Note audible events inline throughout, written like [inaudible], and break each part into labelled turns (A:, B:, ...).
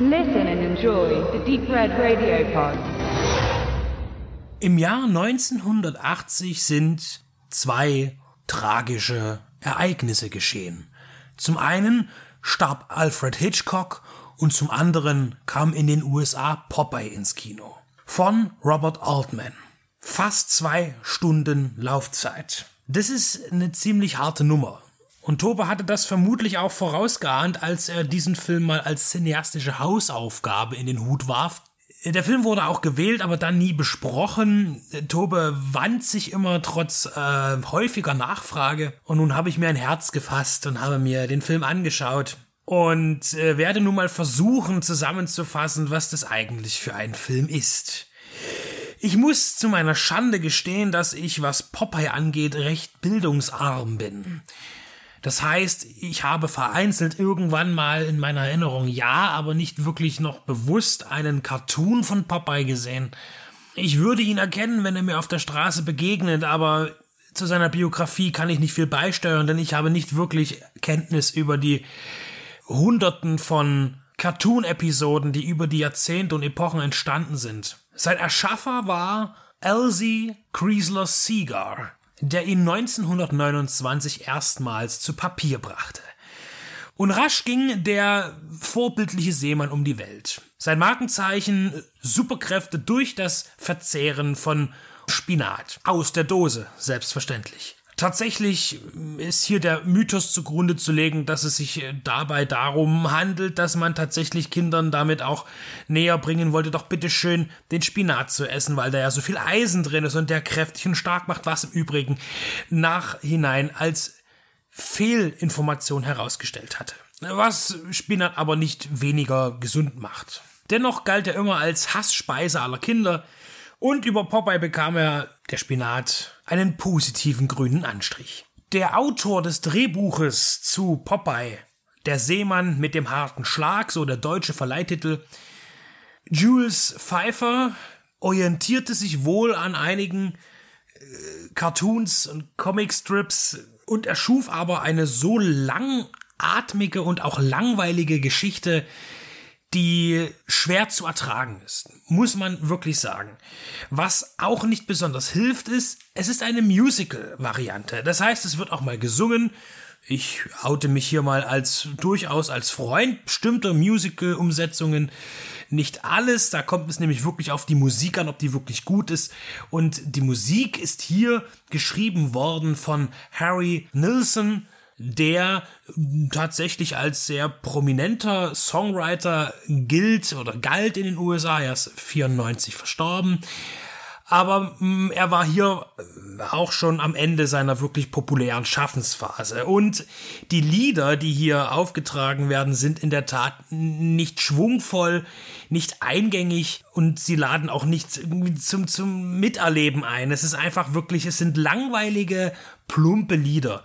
A: Listen and enjoy the Deep Red Radio Pod.
B: Im Jahr 1980 sind zwei tragische Ereignisse geschehen. Zum einen starb Alfred Hitchcock und zum anderen kam in den USA Popeye ins Kino. Von Robert Altman. Fast zwei Stunden Laufzeit. Das ist eine ziemlich harte Nummer. Und Tobe hatte das vermutlich auch vorausgeahnt, als er diesen Film mal als cineastische Hausaufgabe in den Hut warf. Der Film wurde auch gewählt, aber dann nie besprochen. Tobe wand sich immer trotz äh, häufiger Nachfrage. Und nun habe ich mir ein Herz gefasst und habe mir den Film angeschaut und äh, werde nun mal versuchen zusammenzufassen, was das eigentlich für ein Film ist. Ich muss zu meiner Schande gestehen, dass ich, was Popeye angeht, recht bildungsarm bin. Das heißt, ich habe vereinzelt irgendwann mal in meiner Erinnerung ja, aber nicht wirklich noch bewusst einen Cartoon von Popeye gesehen. Ich würde ihn erkennen, wenn er mir auf der Straße begegnet, aber zu seiner Biografie kann ich nicht viel beisteuern, denn ich habe nicht wirklich Kenntnis über die Hunderten von Cartoon-Episoden, die über die Jahrzehnte und Epochen entstanden sind. Sein Erschaffer war Elsie Kreisler Seagar der ihn 1929 erstmals zu Papier brachte. Und rasch ging der vorbildliche Seemann um die Welt. Sein Markenzeichen Superkräfte durch das Verzehren von Spinat. Aus der Dose, selbstverständlich. Tatsächlich ist hier der Mythos zugrunde zu legen, dass es sich dabei darum handelt, dass man tatsächlich Kindern damit auch näher bringen wollte, doch bitteschön den Spinat zu essen, weil da ja so viel Eisen drin ist und der kräftig und stark macht, was im Übrigen nachhinein als Fehlinformation herausgestellt hatte. Was Spinat aber nicht weniger gesund macht. Dennoch galt er immer als Hassspeise aller Kinder, und über Popeye bekam er, der Spinat, einen positiven grünen Anstrich. Der Autor des Drehbuches zu Popeye, der Seemann mit dem harten Schlag, so der deutsche Verleihtitel, Jules Pfeiffer, orientierte sich wohl an einigen äh, Cartoons und Comicstrips und erschuf aber eine so langatmige und auch langweilige Geschichte, die schwer zu ertragen ist, muss man wirklich sagen. Was auch nicht besonders hilft, ist, es ist eine Musical-Variante. Das heißt, es wird auch mal gesungen. Ich oute mich hier mal als durchaus als Freund bestimmter Musical-Umsetzungen. Nicht alles, da kommt es nämlich wirklich auf die Musik an, ob die wirklich gut ist. Und die Musik ist hier geschrieben worden von Harry Nilsson, der tatsächlich als sehr prominenter Songwriter gilt oder galt in den USA. Er ist 94 verstorben. Aber mh, mm, er war hier äh, auch schon am Ende seiner wirklich populären Schaffensphase. Und die Lieder, die hier aufgetragen werden, sind in der Tat nicht schwungvoll, nicht eingängig und sie laden auch nicht zum, zum Miterleben ein. Es ist einfach wirklich, es sind langweilige, plumpe Lieder.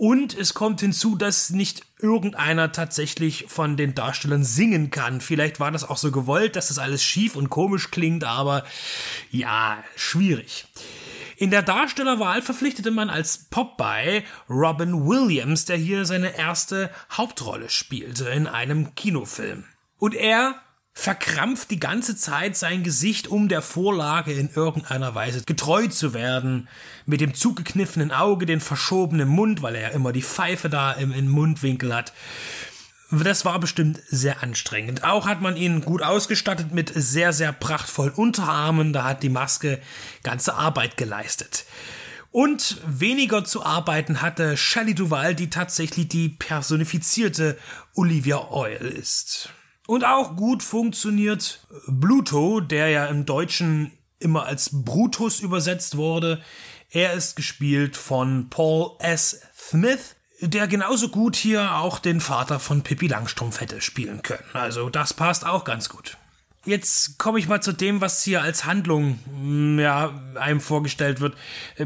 B: Und es kommt hinzu, dass nicht irgendeiner tatsächlich von den Darstellern singen kann. Vielleicht war das auch so gewollt, dass das alles schief und komisch klingt, aber ja, schwierig. In der Darstellerwahl verpflichtete man als Popeye Robin Williams, der hier seine erste Hauptrolle spielte in einem Kinofilm. Und er verkrampft die ganze Zeit sein Gesicht, um der Vorlage in irgendeiner Weise getreu zu werden. Mit dem zugekniffenen Auge, den verschobenen Mund, weil er ja immer die Pfeife da im, im Mundwinkel hat. Das war bestimmt sehr anstrengend. Auch hat man ihn gut ausgestattet mit sehr, sehr prachtvollen Unterarmen. Da hat die Maske ganze Arbeit geleistet. Und weniger zu arbeiten hatte Shelley Duval, die tatsächlich die personifizierte Olivia Oil ist. Und auch gut funktioniert Bluto, der ja im Deutschen immer als Brutus übersetzt wurde. Er ist gespielt von Paul S. Smith, der genauso gut hier auch den Vater von Pippi Langstrumpf hätte spielen können. Also das passt auch ganz gut. Jetzt komme ich mal zu dem, was hier als Handlung mm, ja, einem vorgestellt wird.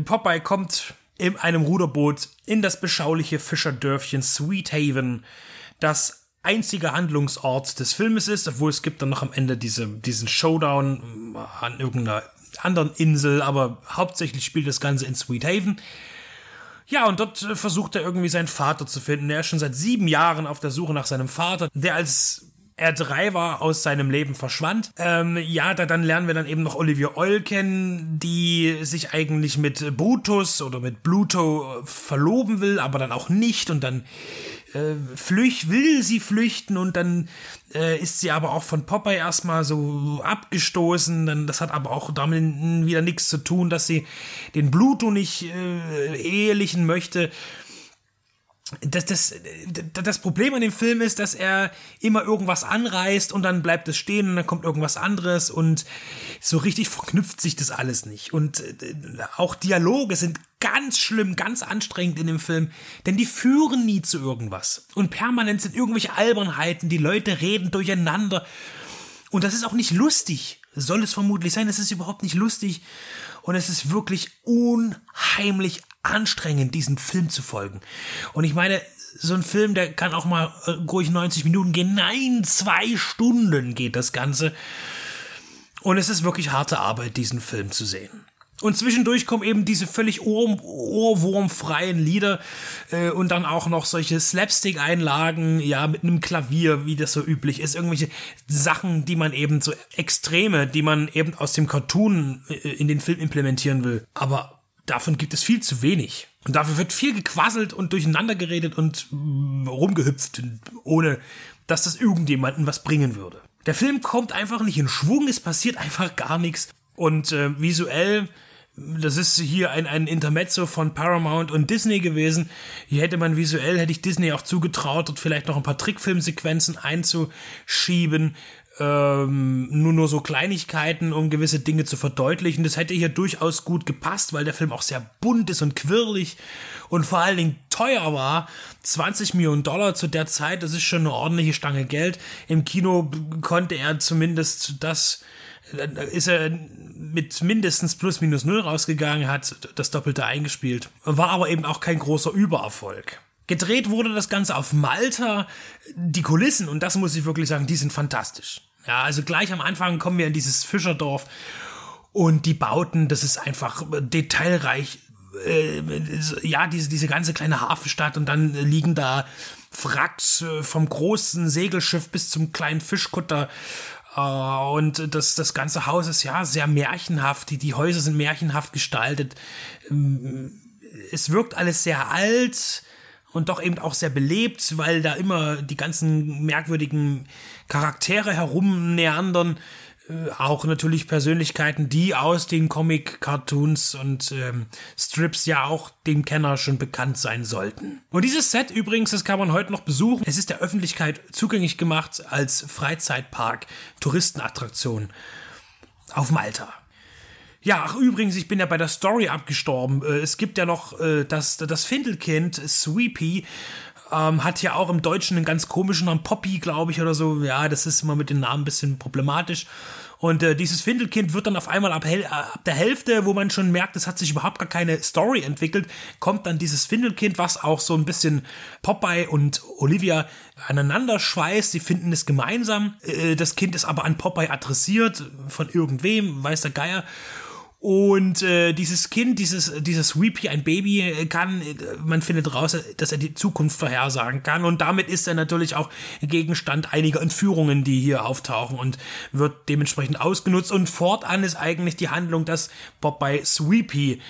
B: Popeye kommt in einem Ruderboot in das beschauliche Fischerdörfchen Sweet Haven, das einziger Handlungsort des Filmes ist, obwohl es gibt dann noch am Ende diese, diesen Showdown an irgendeiner anderen Insel, aber hauptsächlich spielt das Ganze in Sweet Haven. Ja, und dort äh, versucht er irgendwie seinen Vater zu finden. Er ist schon seit sieben Jahren auf der Suche nach seinem Vater, der als R3 war, aus seinem Leben verschwand. Ähm, ja, da, dann lernen wir dann eben noch Olivia Oil kennen, die sich eigentlich mit Brutus oder mit Bluto verloben will, aber dann auch nicht und dann äh, flücht, will sie flüchten und dann äh, ist sie aber auch von Popeye erstmal so abgestoßen. Dann, das hat aber auch damit wieder nichts zu tun, dass sie den Bluto nicht äh, ehelichen möchte das, das, das Problem an dem Film ist, dass er immer irgendwas anreißt und dann bleibt es stehen und dann kommt irgendwas anderes und so richtig verknüpft sich das alles nicht. Und äh, auch Dialoge sind ganz schlimm, ganz anstrengend in dem Film, denn die führen nie zu irgendwas. Und permanent sind irgendwelche Albernheiten, die Leute reden durcheinander. Und das ist auch nicht lustig. Soll es vermutlich sein, es ist überhaupt nicht lustig. Und es ist wirklich unheimlich anstrengend, diesen Film zu folgen. Und ich meine, so ein Film, der kann auch mal äh, ruhig 90 Minuten gehen. Nein, zwei Stunden geht das Ganze. Und es ist wirklich harte Arbeit, diesen Film zu sehen. Und zwischendurch kommen eben diese völlig ohr ohrwurmfreien Lieder äh, und dann auch noch solche Slapstick-Einlagen, ja, mit einem Klavier, wie das so üblich ist. Irgendwelche Sachen, die man eben so Extreme, die man eben aus dem Cartoon äh, in den Film implementieren will. Aber davon gibt es viel zu wenig. Und dafür wird viel gequasselt und durcheinander geredet und mm, rumgehüpft, ohne dass das irgendjemanden was bringen würde. Der Film kommt einfach nicht in Schwung, es passiert einfach gar nichts. Und äh, visuell, das ist hier ein, ein Intermezzo von Paramount und Disney gewesen. Hier hätte man visuell, hätte ich Disney auch zugetraut, dort vielleicht noch ein paar Trickfilmsequenzen einzuschieben ähm, nur nur so Kleinigkeiten, um gewisse Dinge zu verdeutlichen. Das hätte hier durchaus gut gepasst, weil der Film auch sehr bunt ist und quirlig und vor allen Dingen teuer war. 20 Millionen Dollar zu der Zeit, das ist schon eine ordentliche Stange Geld. Im Kino konnte er zumindest das ist er mit mindestens plus minus null rausgegangen, hat das Doppelte eingespielt. War aber eben auch kein großer Übererfolg. Gedreht wurde das Ganze auf Malta. Die Kulissen, und das muss ich wirklich sagen, die sind fantastisch. Ja, also gleich am Anfang kommen wir in dieses Fischerdorf und die Bauten, das ist einfach detailreich. Äh, ja, diese, diese ganze kleine Hafenstadt und dann liegen da Wracks äh, vom großen Segelschiff bis zum kleinen Fischkutter. Äh, und das, das ganze Haus ist ja sehr märchenhaft. Die, die Häuser sind märchenhaft gestaltet. Ähm, es wirkt alles sehr alt und doch eben auch sehr belebt, weil da immer die ganzen merkwürdigen Charaktere herumneandern. Äh, auch natürlich Persönlichkeiten, die aus den Comic-Cartoons und ähm, Strips ja auch dem Kenner schon bekannt sein sollten. Und dieses Set übrigens, das kann man heute noch besuchen. Es ist der Öffentlichkeit zugänglich gemacht als Freizeitpark, Touristenattraktion auf Malta. Ja, ach übrigens, ich bin ja bei der Story abgestorben. Äh, es gibt ja noch äh, das, das Findelkind, Sweepy, ähm, hat ja auch im Deutschen einen ganz komischen Namen, Poppy, glaube ich, oder so. Ja, das ist immer mit den Namen ein bisschen problematisch. Und äh, dieses Findelkind wird dann auf einmal ab, äh, ab, der Hälfte, wo man schon merkt, es hat sich überhaupt gar keine Story entwickelt, kommt dann dieses Findelkind, was auch so ein bisschen Popeye und Olivia aneinander schweißt. Sie finden es gemeinsam. Äh, das Kind ist aber an Popeye adressiert, von irgendwem, weiß der Geier. Und äh, dieses Kind, dieses, dieses Weepy, ein Baby, äh, kann, äh, man findet raus, dass er die Zukunft vorhersagen kann. Und damit ist er natürlich auch Gegenstand einiger Entführungen, die hier auftauchen und wird dementsprechend ausgenutzt. Und fortan ist eigentlich die Handlung, dass Bob bei Sweepy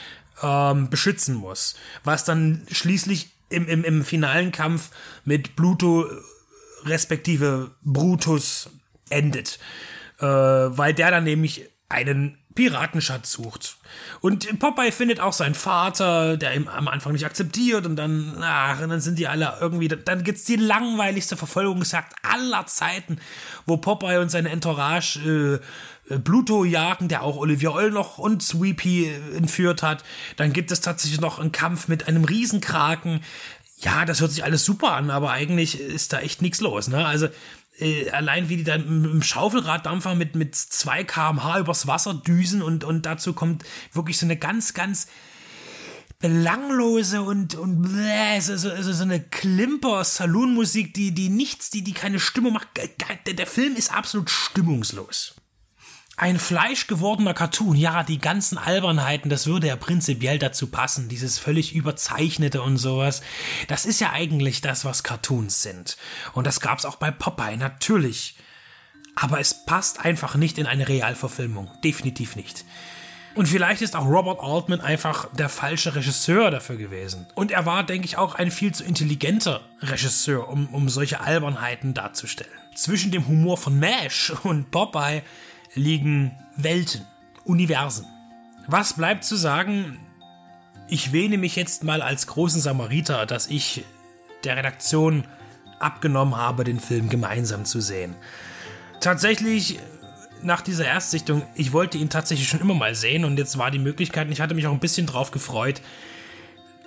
B: ähm, beschützen muss. Was dann schließlich im, im, im finalen Kampf mit Bluto respektive Brutus endet. Äh, weil der dann nämlich einen Piratenschatz sucht. Und Popeye findet auch seinen Vater, der ihn am Anfang nicht akzeptiert und dann, ach, und dann sind die alle irgendwie, dann gibt's die langweiligste Verfolgungsjagd aller Zeiten, wo Popeye und seine Entourage äh, Bluto jagen, der auch Olivia Oil noch und Sweepy entführt hat. Dann gibt es tatsächlich noch einen Kampf mit einem Riesenkraken. Ja, das hört sich alles super an, aber eigentlich ist da echt nichts los, ne? Also äh, allein wie die dann im Schaufelraddampfer mit, mit 2 kmh übers Wasser düsen und, und dazu kommt wirklich so eine ganz, ganz belanglose und, und bläh, so, so, so eine Klimper Saloonmusik, die, die nichts, die, die keine Stimmung macht. Der, der Film ist absolut stimmungslos. Ein fleischgewordener Cartoon, ja, die ganzen Albernheiten, das würde ja prinzipiell dazu passen, dieses völlig überzeichnete und sowas. Das ist ja eigentlich das, was Cartoons sind. Und das gab's auch bei Popeye, natürlich. Aber es passt einfach nicht in eine Realverfilmung. Definitiv nicht. Und vielleicht ist auch Robert Altman einfach der falsche Regisseur dafür gewesen. Und er war, denke ich, auch ein viel zu intelligenter Regisseur, um, um solche Albernheiten darzustellen. Zwischen dem Humor von MASH und Popeye liegen Welten, Universen. Was bleibt zu sagen? Ich wähne mich jetzt mal als großen Samariter, dass ich der Redaktion abgenommen habe, den Film gemeinsam zu sehen. Tatsächlich, nach dieser Erstsichtung, ich wollte ihn tatsächlich schon immer mal sehen und jetzt war die Möglichkeit und ich hatte mich auch ein bisschen drauf gefreut.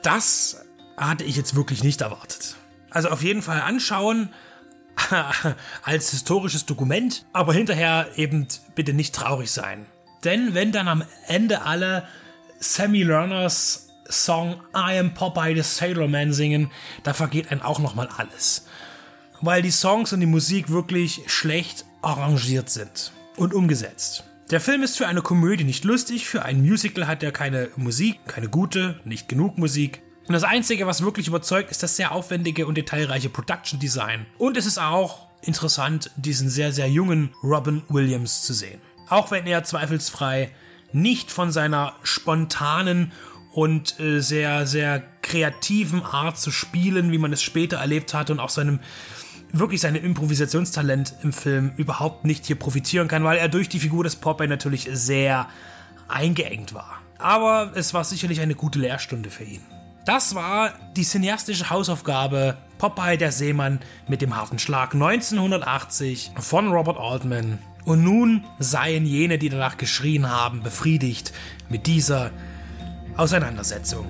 B: Das hatte ich jetzt wirklich nicht erwartet. Also auf jeden Fall anschauen, [laughs] als historisches Dokument, aber hinterher eben bitte nicht traurig sein. Denn wenn dann am Ende alle Sammy Lerners Song I Am Popeye the Sailor Man singen, da vergeht einem auch nochmal alles. Weil die Songs und die Musik wirklich schlecht arrangiert sind und umgesetzt. Der Film ist für eine Komödie nicht lustig, für ein Musical hat er keine Musik, keine gute, nicht genug Musik. Und das Einzige, was wirklich überzeugt, ist das sehr aufwendige und detailreiche Production Design. Und es ist auch interessant, diesen sehr, sehr jungen Robin Williams zu sehen. Auch wenn er zweifelsfrei nicht von seiner spontanen und äh, sehr, sehr kreativen Art zu spielen, wie man es später erlebt hat und auch seinem wirklich seinem Improvisationstalent im Film überhaupt nicht hier profitieren kann, weil er durch die Figur des Popeye natürlich sehr eingeengt war. Aber es war sicherlich eine gute Lehrstunde für ihn. Das war die cineastische Hausaufgabe Popeye der Seemann mit dem harten Schlag 1980 von Robert Altman. Und nun seien jene, die danach geschrien haben, befriedigt mit dieser Auseinandersetzung.